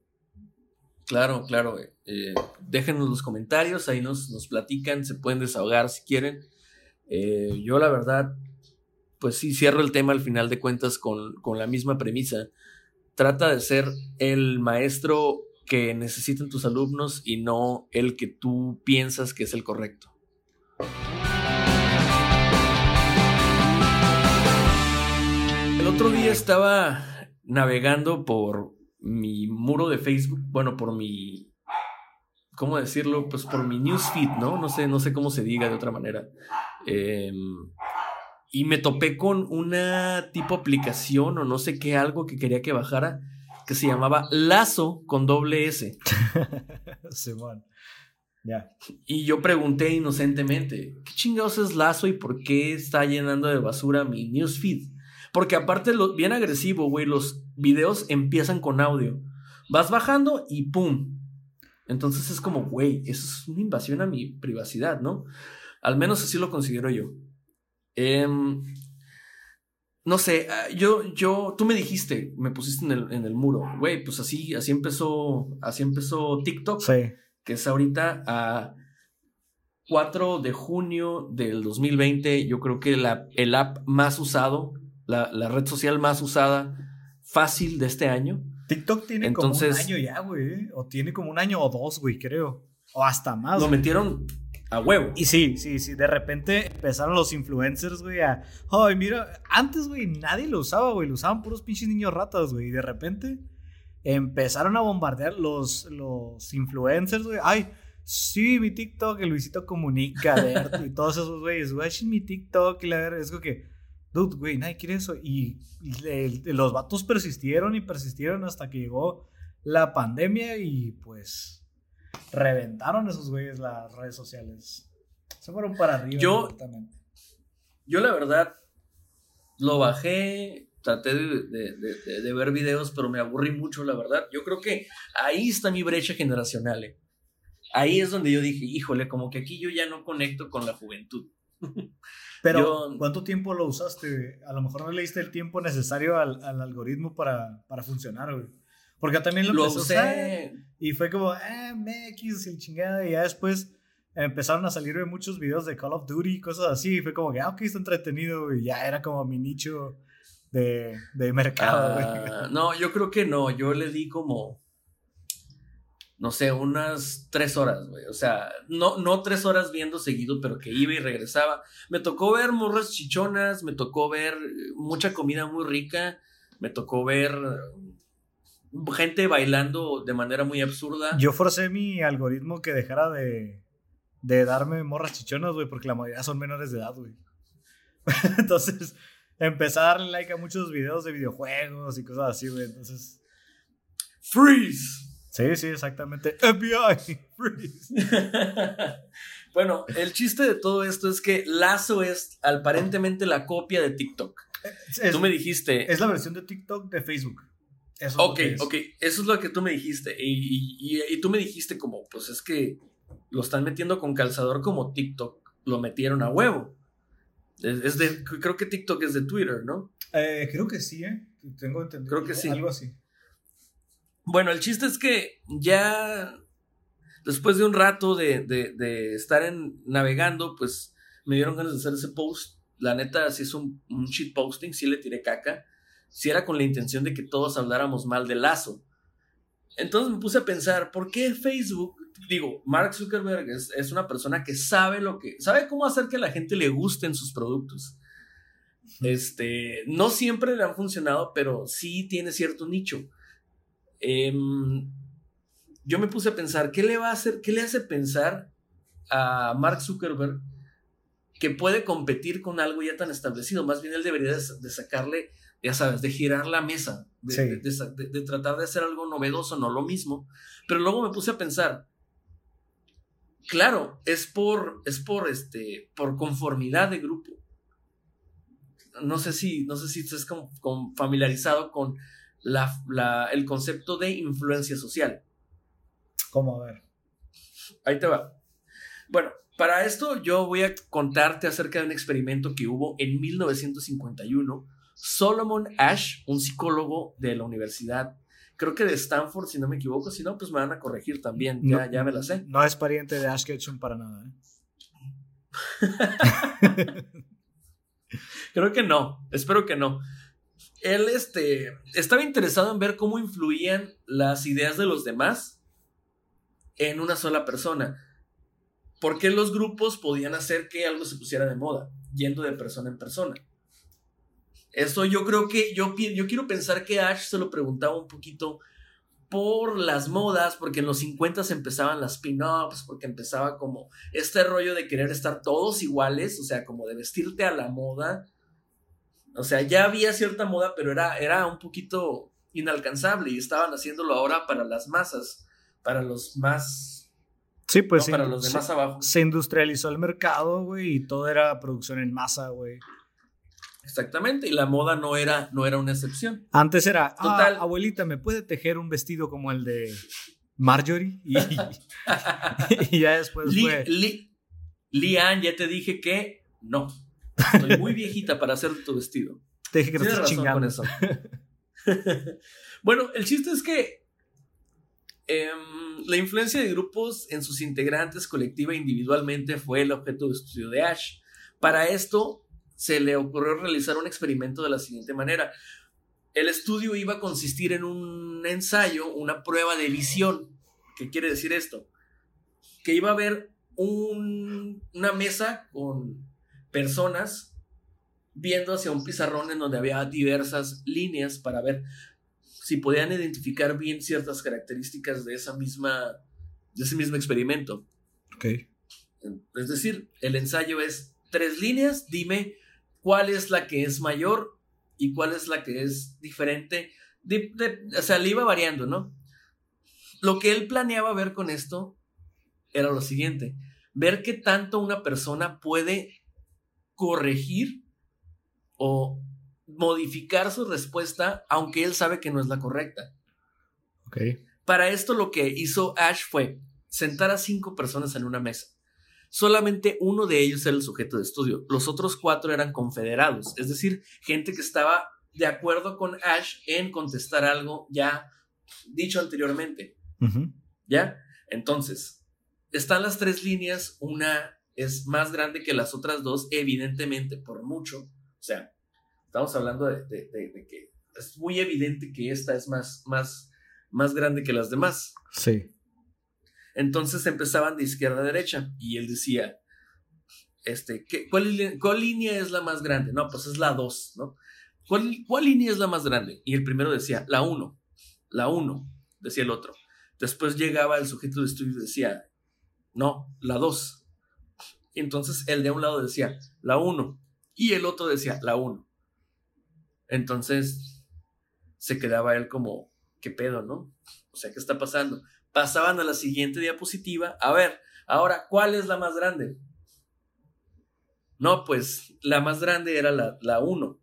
Claro, claro. Eh, déjenos los comentarios, ahí nos, nos, platican, se pueden desahogar si quieren. Eh, yo la verdad, pues sí, cierro el tema al final de cuentas con, con la misma premisa. Trata de ser el maestro que necesitan tus alumnos y no el que tú piensas que es el correcto. El otro día estaba navegando por mi muro de Facebook, bueno, por mi, ¿cómo decirlo? Pues por mi newsfeed, ¿no? No sé, no sé cómo se diga de otra manera. Em, y me topé con una tipo aplicación o no sé qué, algo que quería que bajara, que se llamaba Lazo con doble S. Simón. Ya. Y yo pregunté inocentemente, ¿qué chingados es Lazo y por qué está llenando de basura mi newsfeed? Porque aparte, lo, bien agresivo, güey, los videos empiezan con audio. Vas bajando y ¡pum! Entonces es como, güey, eso es una invasión a mi privacidad, ¿no? Al menos así lo considero yo. Em, no sé, ah, yo, yo, tú me dijiste, me pusiste en el, en el muro, güey, pues así, así empezó, así empezó TikTok, sí. que es ahorita a 4 de junio del 2020, yo creo que la, el app más usado la, la red social más usada fácil de este año. TikTok tiene Entonces- como un año ya, güey. O tiene como un año o dos, güey, creo. O hasta más. Lo güey. metieron a huevo. Y sí, sí, sí. De repente empezaron los influencers, güey, a. Ay, mira. Antes, güey, nadie lo usaba, güey. Lo usaban puros pinches niños ratas, güey. Y de repente empezaron a bombardear los, los influencers, güey. Ay, sí, mi TikTok, el Luisito Comunica, Berto, y todos esos güeyes. Güey, mi TikTok, y la verdad, es como que. Dude, güey, nadie quiere eso. Y los vatos persistieron y persistieron hasta que llegó la pandemia y pues reventaron esos güeyes las redes sociales. Se fueron para arriba. Yo-. Yo la verdad lo bajé, traté de, de- de- de- de ver videos, pero me aburrí mucho, la verdad. Yo creo que ahí está mi brecha generacional. eh. Ahí es donde yo dije, híjole, como que aquí yo ya no conecto con la juventud. Pero, yo- ¿cuánto tiempo lo usaste? A lo mejor no le diste el tiempo necesario al, al algoritmo para, para funcionar, güey. Porque también lo, Lo empecé a usar usé, y fue como, ah, MX, el chingada. Y ya después empezaron a salir güey, muchos videos de Call of Duty y cosas así. Y fue como que, ah, ok, está entretenido. Y ya era como mi nicho de, de mercado, güey. Ah, no, yo creo que no. Yo le di como, no sé, unas tres horas, güey. O sea, no, no tres horas viendo seguido, pero que iba y regresaba. Me tocó ver morras chichonas, me tocó ver eh, mucha comida muy rica, me tocó ver eh, gente bailando de manera muy absurda. Yo forcé mi algoritmo que dejara de, de darme morras chichonas, güey, porque la mayoría son menores de edad, güey. Entonces, empecé a darle like a muchos videos de videojuegos y cosas así, güey. Entonces, ¡Freeze! Sí, sí, exactamente. FBI, freeze. bueno, el chiste de todo esto es que Lazo es aparentemente la copia de TikTok. Es, Tú me dijiste. es la versión de TikTok de Facebook. Eso Ok, es. ok, eso es lo que tú me dijiste. Y, y- y- y tú me dijiste como, pues es que lo están metiendo con calzador como TikTok, lo metieron a huevo. Es, es de, creo que TikTok es de Twitter, ¿no? Eh, creo que sí, ¿eh? Tengo entendido. Creo que sí. Algo así. Bueno, el chiste es que ya después de un rato de, de- de estar en, navegando, pues me dieron ganas de hacer ese post. La neta, si es un, un shit posting, sí le tiré caca. Si era con la intención de que todos habláramos mal de Lazo. Entonces me puse a pensar, ¿por qué Facebook? Digo, Mark Zuckerberg es, es una persona que sabe lo que. sabe cómo hacer que a la gente le gusten sus productos. Este, no siempre le han funcionado, pero sí tiene cierto nicho. Em, yo me puse a pensar, ¿qué le va a hacer, qué le hace pensar a Mark Zuckerberg que puede competir con algo ya tan establecido? Más bien él debería de, de sacarle, ya sabes, de girar la mesa, de, Sí. tratar de hacer algo novedoso, no lo mismo. Pero luego me puse a pensar, claro, es por, es por, este, por conformidad de grupo. No sé si, no sé si estás como- como familiarizado con la, la- el concepto de influencia social. ¿Cómo? A ver. Ahí te va. Bueno, para esto yo voy a contarte acerca de un experimento que hubo en 1951. Solomon Ash, un psicólogo de la universidad, creo que de Stanford, si no me equivoco, si no, pues me van a corregir también, ya, No- ya me la sé. No es pariente de Ash Ketchum para nada, ¿eh? Creo que no, espero que no. Él este, estaba interesado en ver cómo influían las ideas de los demás en una sola persona. ¿Por qué los grupos podían hacer que algo se pusiera de moda, yendo de persona en persona? Esto yo creo que, yo, yo quiero pensar que Ash se lo preguntaba un poquito por las modas, porque en los 50 empezaban las pin-ups, porque empezaba como este rollo de querer estar todos iguales, o sea, como de vestirte a la moda. O sea, ya había cierta moda, pero era, era un poquito inalcanzable y estaban haciéndolo ahora para las masas, para los más, Sí, pues no, para los de más abajo. se industrializó el mercado, güey, y todo era producción en masa, güey. Exactamente, y la moda no era, no era una excepción. Antes era, Total. ah, abuelita, ¿me puede tejer un vestido como el de Marjorie? Y, y ya después Li, fue, Li- Lian, ya te dije que no. Estoy muy viejita para hacer tu vestido. te dije que te Tienes estás razón chingando. con eso. bueno, el chiste es que em, la influencia de grupos en sus integrantes colectiva e individualmente fue el objeto de estudio de Ash. Para esto se le ocurrió realizar un experimento de la siguiente manera. El estudio iba a consistir en un ensayo, una prueba de visión. ¿Qué quiere decir esto? Que iba a haber una mesa con personas viendo hacia un pizarrón en donde había diversas líneas para ver si podían identificar bien ciertas características de esa misma de ese mismo experimento. Ok. Es decir, el ensayo es tres líneas, dime cuál es la que es mayor y cuál es la que es diferente. o sea, le iba variando, ¿no? Lo que él planeaba ver con esto era lo siguiente, ver qué tanto una persona puede corregir o modificar su respuesta aunque él sabe que no es la correcta. Para esto lo que hizo Ash fue sentar a cinco personas en una mesa. Solamente uno de ellos era el sujeto de estudio. Los otros cuatro eran confederados, es decir, gente que estaba de acuerdo con Ash en contestar algo ya dicho anteriormente. ¿Ya? Entonces, están las tres líneas, una es más grande que las otras dos, evidentemente, por mucho. O sea, estamos hablando de, que es muy evidente que esta es más, más, más grande que las demás. Sí. Entonces empezaban de izquierda a derecha y él decía, este, ¿qué, cuál, línea es la más grande? No, pues es la 2, ¿no? ¿Cuál, ¿Cuál, línea es la más grande? Y el primero decía, la 1, la 1, decía el otro. Después llegaba el sujeto de estudio y decía, no, la 2. Entonces el de un lado decía, la 1. Y el otro decía, la 1. Entonces se quedaba él como, ¿qué pedo, no? O sea, ¿qué está pasando? pasaban a la siguiente diapositiva. A ver, ahora, ¿cuál es la más grande? No, pues la más grande era la 1.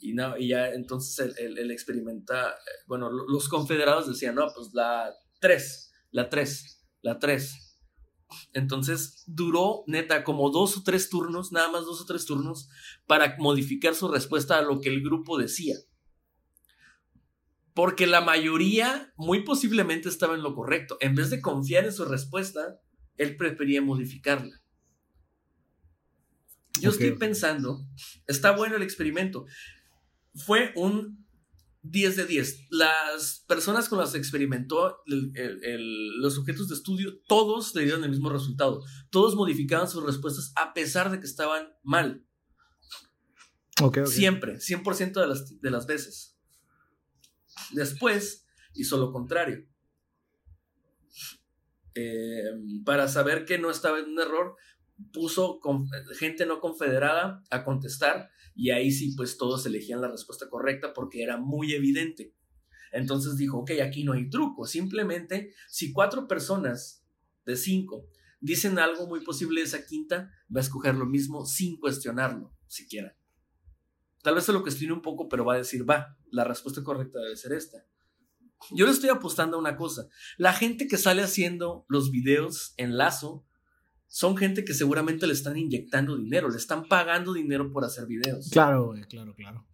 y, no, y ya entonces el, experimenta, bueno, los confederados decían, no, pues la 3, la 3, la 3. Entonces duró neta como dos o tres turnos, nada más dos o tres turnos, para modificar su respuesta a lo que el grupo decía porque la mayoría muy posiblemente estaba en lo correcto. En vez de confiar en su respuesta, él prefería modificarla. Yo estoy pensando, está bueno el experimento. Fue un 10 de 10. Las personas con las que experimentó los sujetos de estudio, todos le dieron el mismo resultado. Todos modificaban sus respuestas a pesar de que estaban mal. Siempre, 100% de las, de las veces. Después hizo lo contrario. Eh, para saber que no estaba en un error, puso gente no confederada a contestar y ahí sí pues todos elegían la respuesta correcta porque era muy evidente. Entonces dijo, ok, aquí no hay truco, simplemente si cuatro personas de cinco dicen algo muy posible esa quinta, va a escoger lo mismo sin cuestionarlo siquiera. Tal vez se lo cuestione un poco, pero va a decir, va, la respuesta correcta debe ser esta. Yo le estoy apostando a una cosa. La gente que sale haciendo los videos en lazo son gente que seguramente le están inyectando dinero, le están pagando dinero por hacer videos. Claro, claro, claro.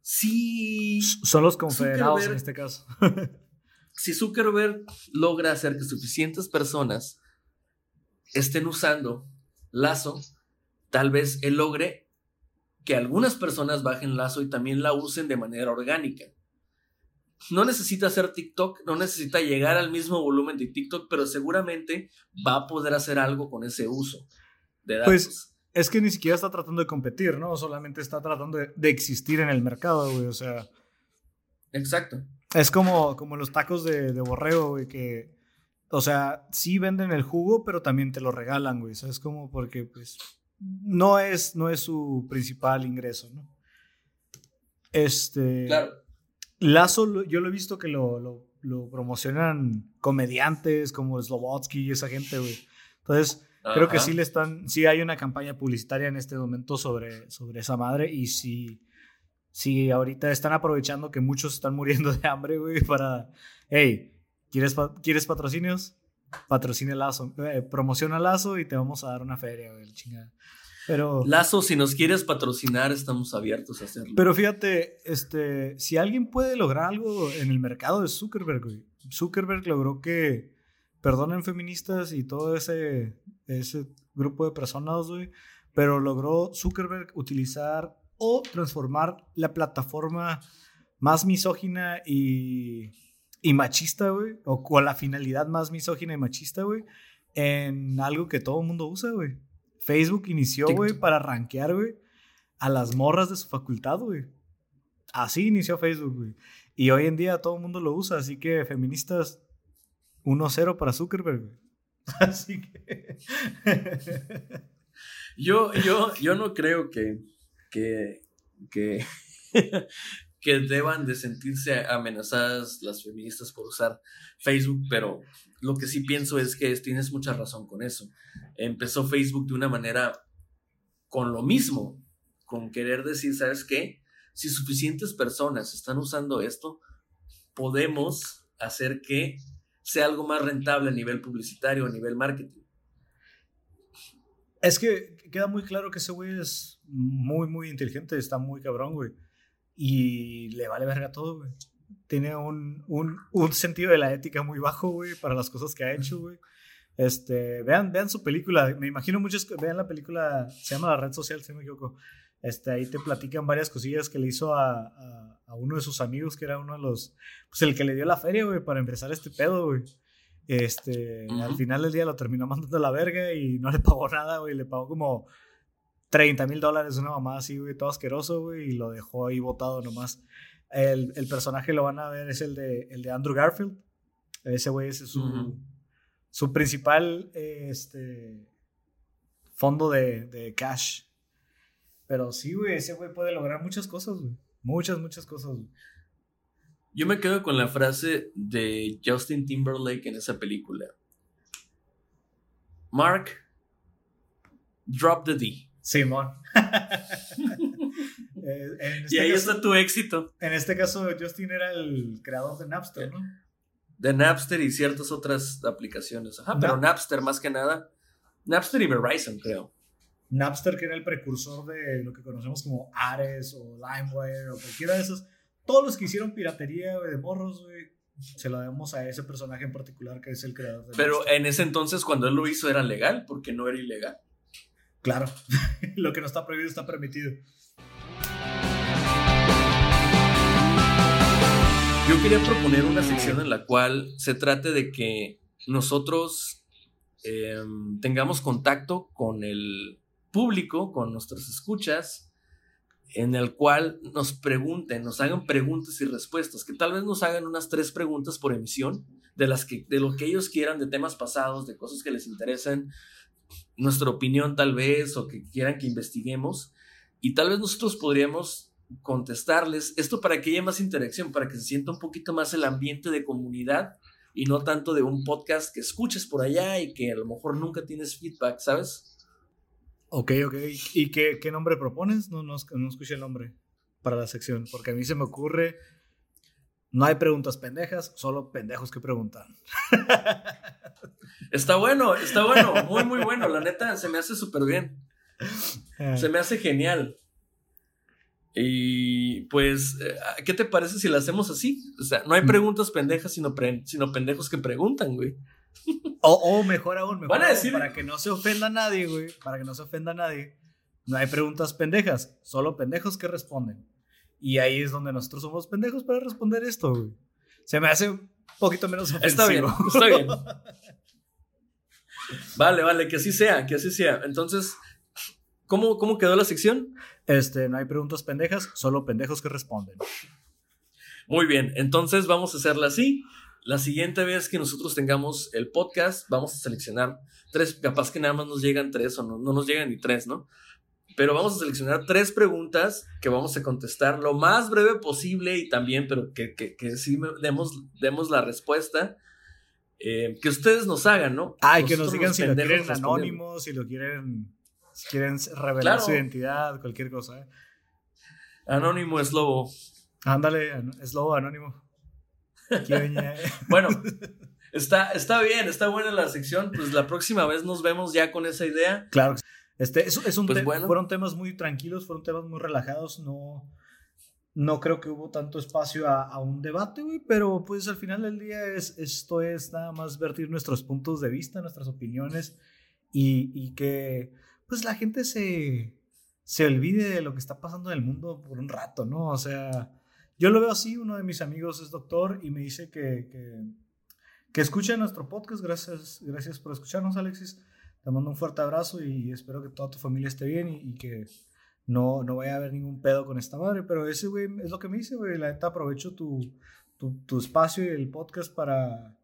Sí. Son los confederados en este caso. si Zuckerberg logra hacer que suficientes personas estén usando lazo, tal vez él logre que algunas personas bajen lazo y también la usen de manera orgánica. No necesita hacer TikTok, no necesita llegar al mismo volumen de TikTok, pero seguramente va a poder hacer algo con ese uso de datos. Pues es que ni siquiera está tratando de competir, ¿no? Solamente está tratando de, existir en el mercado, güey, o sea. Exacto. Es como, como los tacos de, de borrego, güey, que, o sea, sí venden el jugo, pero también te lo regalan, güey, es como porque, pues, no es, no es su principal ingreso, ¿no? Este. Claro. Lazo, yo lo he visto que lo, lo, promocionan comediantes como Slobotsky y esa gente, güey. Entonces, creo que sí le están. Sí hay una campaña publicitaria en este momento sobre, sobre esa madre y sí. Sí, ahorita están aprovechando que muchos están muriendo de hambre, güey, para. Hey, ¿quieres, ¿quieres patrocinios? patrocine Lazo, eh, promociona Lazo y te vamos a dar una feria, güey, chingada. Pero, Lazo, si nos quieres patrocinar, estamos abiertos a hacerlo. Pero fíjate, este, si alguien puede lograr algo en el mercado de Zuckerberg, güey. Zuckerberg logró que perdonen feministas y todo ese, ese grupo de personas, güey, pero logró Zuckerberg utilizar o transformar la plataforma más misógina y, y machista, güey, o con la finalidad más misógina y machista, güey, en algo que todo el mundo usa, güey. Facebook inició, güey, para rankear, güey, a las morras de su facultad, güey. Así inició Facebook, güey. Y hoy en día todo el mundo lo usa, así que feministas 1-0 para Zuckerberg, güey. Así que... yo, yo, yo no creo que, que, que, que deban de sentirse amenazadas las feministas por usar Facebook, pero lo que sí pienso es que tienes mucha razón con eso. Empezó Facebook de una manera con lo mismo, con querer decir, ¿sabes qué? Si suficientes personas están usando esto, podemos hacer que sea algo más rentable a nivel publicitario, a nivel marketing. Es que queda muy claro que ese güey es muy, muy inteligente, está muy cabrón, güey. Y le vale verga todo, güey. Tiene un, un, un, sentido de la ética muy bajo, güey, para las cosas que ha hecho, güey. Este, vean, vean su película. Me imagino muchos, vean la película, se llama La Red Social, si no me equivoco. Este, ahí te platican varias cosillas que le hizo a, a, a, uno de sus amigos, que era uno de los, pues el que le dio la feria, güey, para empezar este pedo, güey. Este, uh -huh. al final del día lo terminó mandando a la verga y no le pagó nada, güey, le pagó como 30 mil dólares una mamá así, güey, todo asqueroso, güey, y lo dejó ahí botado nomás. El, el, personaje lo van a ver es el de, el de Andrew Garfield. Ese güey es su, uh -huh. su principal este, fondo de, de cash. Pero sí, güey, ese güey puede lograr muchas cosas, güey. Muchas, muchas cosas, güey. Yo me quedo con la frase de Justin Timberlake en esa película. Mark, drop the D. Simón. eh, este y ahí caso, está tu éxito. En este caso, Justin era el creador de Napster, ¿no? De Napster y ciertas otras aplicaciones. Ajá, pero Napster más que nada. Napster y Verizon, creo. Napster, que era el precursor de lo que conocemos como Ares o LimeWire o cualquiera de esos. Todos los que hicieron piratería de morros, güey, se lo debemos a ese personaje en particular que es el creador de Pero Napster. en ese entonces, cuando él lo hizo, era legal, porque no era ilegal. Claro, lo que no está prohibido está permitido. Yo quería proponer una sección en la cual se trate de que nosotros eh, tengamos contacto con el público, con nuestras escuchas, en el cual nos pregunten, nos hagan preguntas y respuestas, que tal vez nos hagan unas tres preguntas por emisión, de, las que, de lo que ellos quieran, de temas pasados, de cosas que les interesen, nuestra opinión tal vez, o que quieran que investiguemos, y tal vez nosotros podríamos contestarles esto para que haya más interacción, para que se sienta un poquito más el ambiente de comunidad y no tanto de un podcast que escuches por allá y que a lo mejor nunca tienes feedback, ¿sabes? Ok, ok. ¿Y qué, qué nombre propones? No, no, no escuché el nombre para la sección, porque a mí se me ocurre, no hay preguntas pendejas, solo pendejos que preguntan. Está bueno, está bueno, muy, muy bueno. La neta, se me hace súper bien. Se me hace genial. Y pues, ¿qué te parece si la hacemos así? O sea, no hay preguntas pendejas, sino, pre sino pendejos que preguntan, güey. O, o, mejor aún, mejor ¿Van a decir? aún, para que no se ofenda a nadie, güey. Para que no se ofenda a nadie. No hay preguntas pendejas, solo pendejos que responden. Y ahí es donde nosotros somos pendejos para responder esto, güey. Se me hace un poquito menos ofensivo. Está bien, está bien. vale, vale, que así sea, que así sea. Entonces, ¿cómo, cómo quedó la sección? Este, no hay preguntas pendejas, solo pendejos que responden. Muy bien, entonces vamos a hacerla así. La siguiente vez que nosotros tengamos el podcast, vamos a seleccionar tres, capaz que nada más nos llegan tres o no, no nos llegan ni tres, ¿no? Pero vamos a seleccionar tres preguntas que vamos a contestar lo más breve posible y también, pero que, que, que sí demos, demos la respuesta. Eh, que ustedes nos hagan, ¿no? Ay, que nos digan si lo quieren anónimo, si lo quieren, si quieren revelar claro. su identidad, cualquier cosa. ¿eh? Anónimo es lobo. Ándale, es lobo anónimo. bueno, está, está bien, está buena la sección. Pues la próxima vez nos vemos ya con esa idea. Claro. Este, es, es un pues te bueno. Fueron temas muy tranquilos, fueron temas muy relajados. No, no creo que hubo tanto espacio a, a un debate, güey. Pero pues al final del día es, esto es nada más vertir nuestros puntos de vista, nuestras opiniones. Y, y que pues la gente se, se olvide de lo que está pasando en el mundo por un rato, ¿no? O sea, yo lo veo así, uno de mis amigos es doctor y me dice que, que, escuche nuestro podcast, gracias, gracias por escucharnos, Alexis. Te mando un fuerte abrazo y espero que toda tu familia esté bien y, y que no, no vaya a haber ningún pedo con esta madre. Pero ese, güey, es lo que me dice, güey. La neta, aprovecho tu, tu, tu espacio y el podcast para,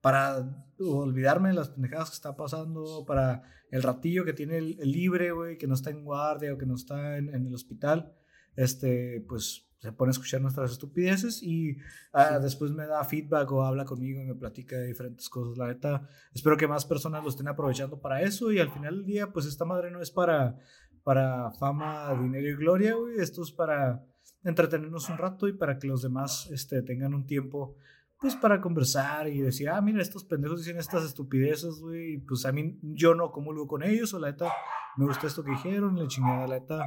para olvidarme de las pendejadas que está pasando, para el ratillo que tiene el, el libre, güey, que no está en guardia o que no está en, en el hospital. Este, pues se pone a escuchar nuestras estupideces y ah, después me da feedback o habla conmigo y me platica de diferentes cosas. La neta, espero que más personas lo estén aprovechando para eso y al final del día, pues esta madre no es para, para fama, dinero y gloria, güey. Esto es para entretenernos un rato y para que los demás este, tengan un tiempo, pues para conversar y decir, ah, mira, estos pendejos dicen estas estupideces, güey. Pues a mí, yo no comulgo con ellos o la neta, me gustó esto que dijeron, la chingada, la neta.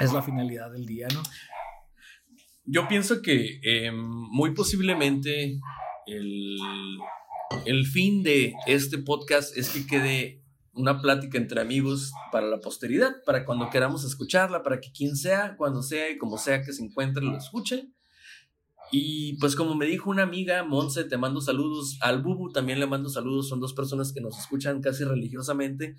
Es la finalidad del día, ¿no? Yo pienso que eh, muy posiblemente el, el fin de este podcast es que quede una plática entre amigos para la posteridad, para cuando queramos escucharla, para que quien sea, cuando sea y como sea que se encuentre, lo escuche. Y pues como me dijo una amiga, Monse, te mando saludos, al Bubu también le mando saludos, son dos personas que nos escuchan casi religiosamente.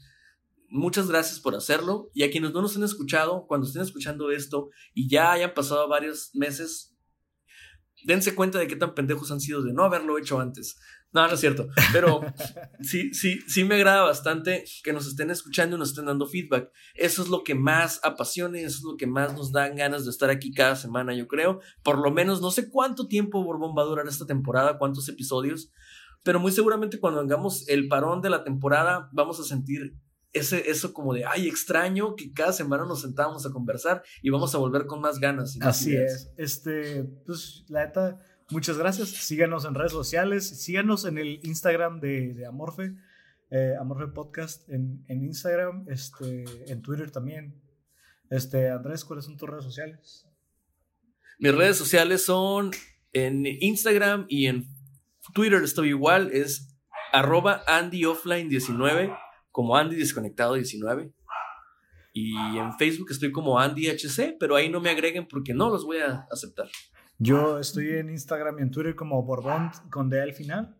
Muchas gracias por hacerlo. Y a quienes no nos han escuchado, cuando estén escuchando esto y ya hayan pasado varios meses, dense cuenta de qué tan pendejos han sido de no haberlo hecho antes. No, no es cierto. Pero sí, sí, sí me agrada bastante que nos estén escuchando y nos estén dando feedback. Eso es lo que más apasiona, eso es lo que más nos dan ganas de estar aquí cada semana, yo creo. Por lo menos, no sé cuánto tiempo Borbón va a durar esta temporada, cuántos episodios, pero muy seguramente cuando hagamos el parón de la temporada vamos a sentir ese, eso como de, ay, extraño que cada semana nos sentábamos a conversar y vamos a volver con más ganas. y más Así ideas. es. Este, pues, la neta, muchas gracias. Síganos en redes sociales. Síganos en el Instagram de, Amorfe. eh, Amorfe Podcast en, en Instagram. Este, en Twitter también. Este, Andrés, ¿cuáles son tus redes sociales? Mis redes sociales son en Instagram y en Twitter estoy igual, es arroba AndyOffline19, como Andy Desconectado 19. Y en Facebook estoy como AndyHC, pero ahí no me agreguen porque no los voy a aceptar. Yo estoy en Instagram y en Twitter como Borbón con D al final.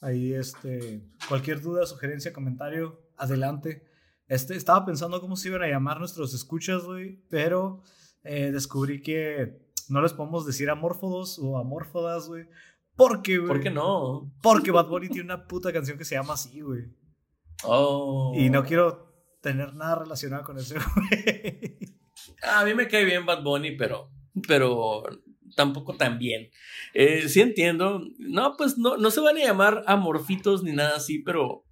Ahí, este, cualquier duda, sugerencia, comentario, adelante. Este, estaba pensando cómo se iban a llamar nuestros escuchas, güey, pero eh, descubrí que no les podemos decir amórfodos o amórfodas, güey. Porque, güey. ¿Por qué no? Porque Bad Bunny tiene una puta canción que se llama así, güey. Oh. Y no quiero tener nada relacionado con eso, güey. A mí me cae bien Bad Bunny, pero, pero tampoco tan bien. Eh, sí entiendo. No, pues no, no se van a llamar amorfitos ni nada así, pero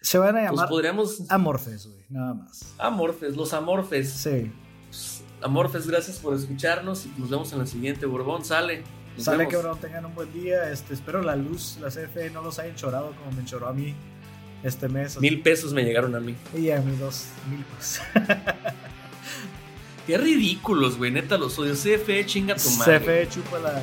Se van a pues llamar podríamos... Amorfes, güey, nada más. Amorfes, los amorfes. Sí. Amorfes, gracias por escucharnos y nos vemos en la siguiente. Borbón, sale. Nos Sale vemos. que bro, tengan un buen día. Este, espero la luz, la CFE no los hayan chorado como me choró a mí este mes. Mil pesos me llegaron a mí. Y a mí dos mil pues. Qué ridículos, güey. Neta, los odio. CFE, chinga tu madre. CFE chupa la.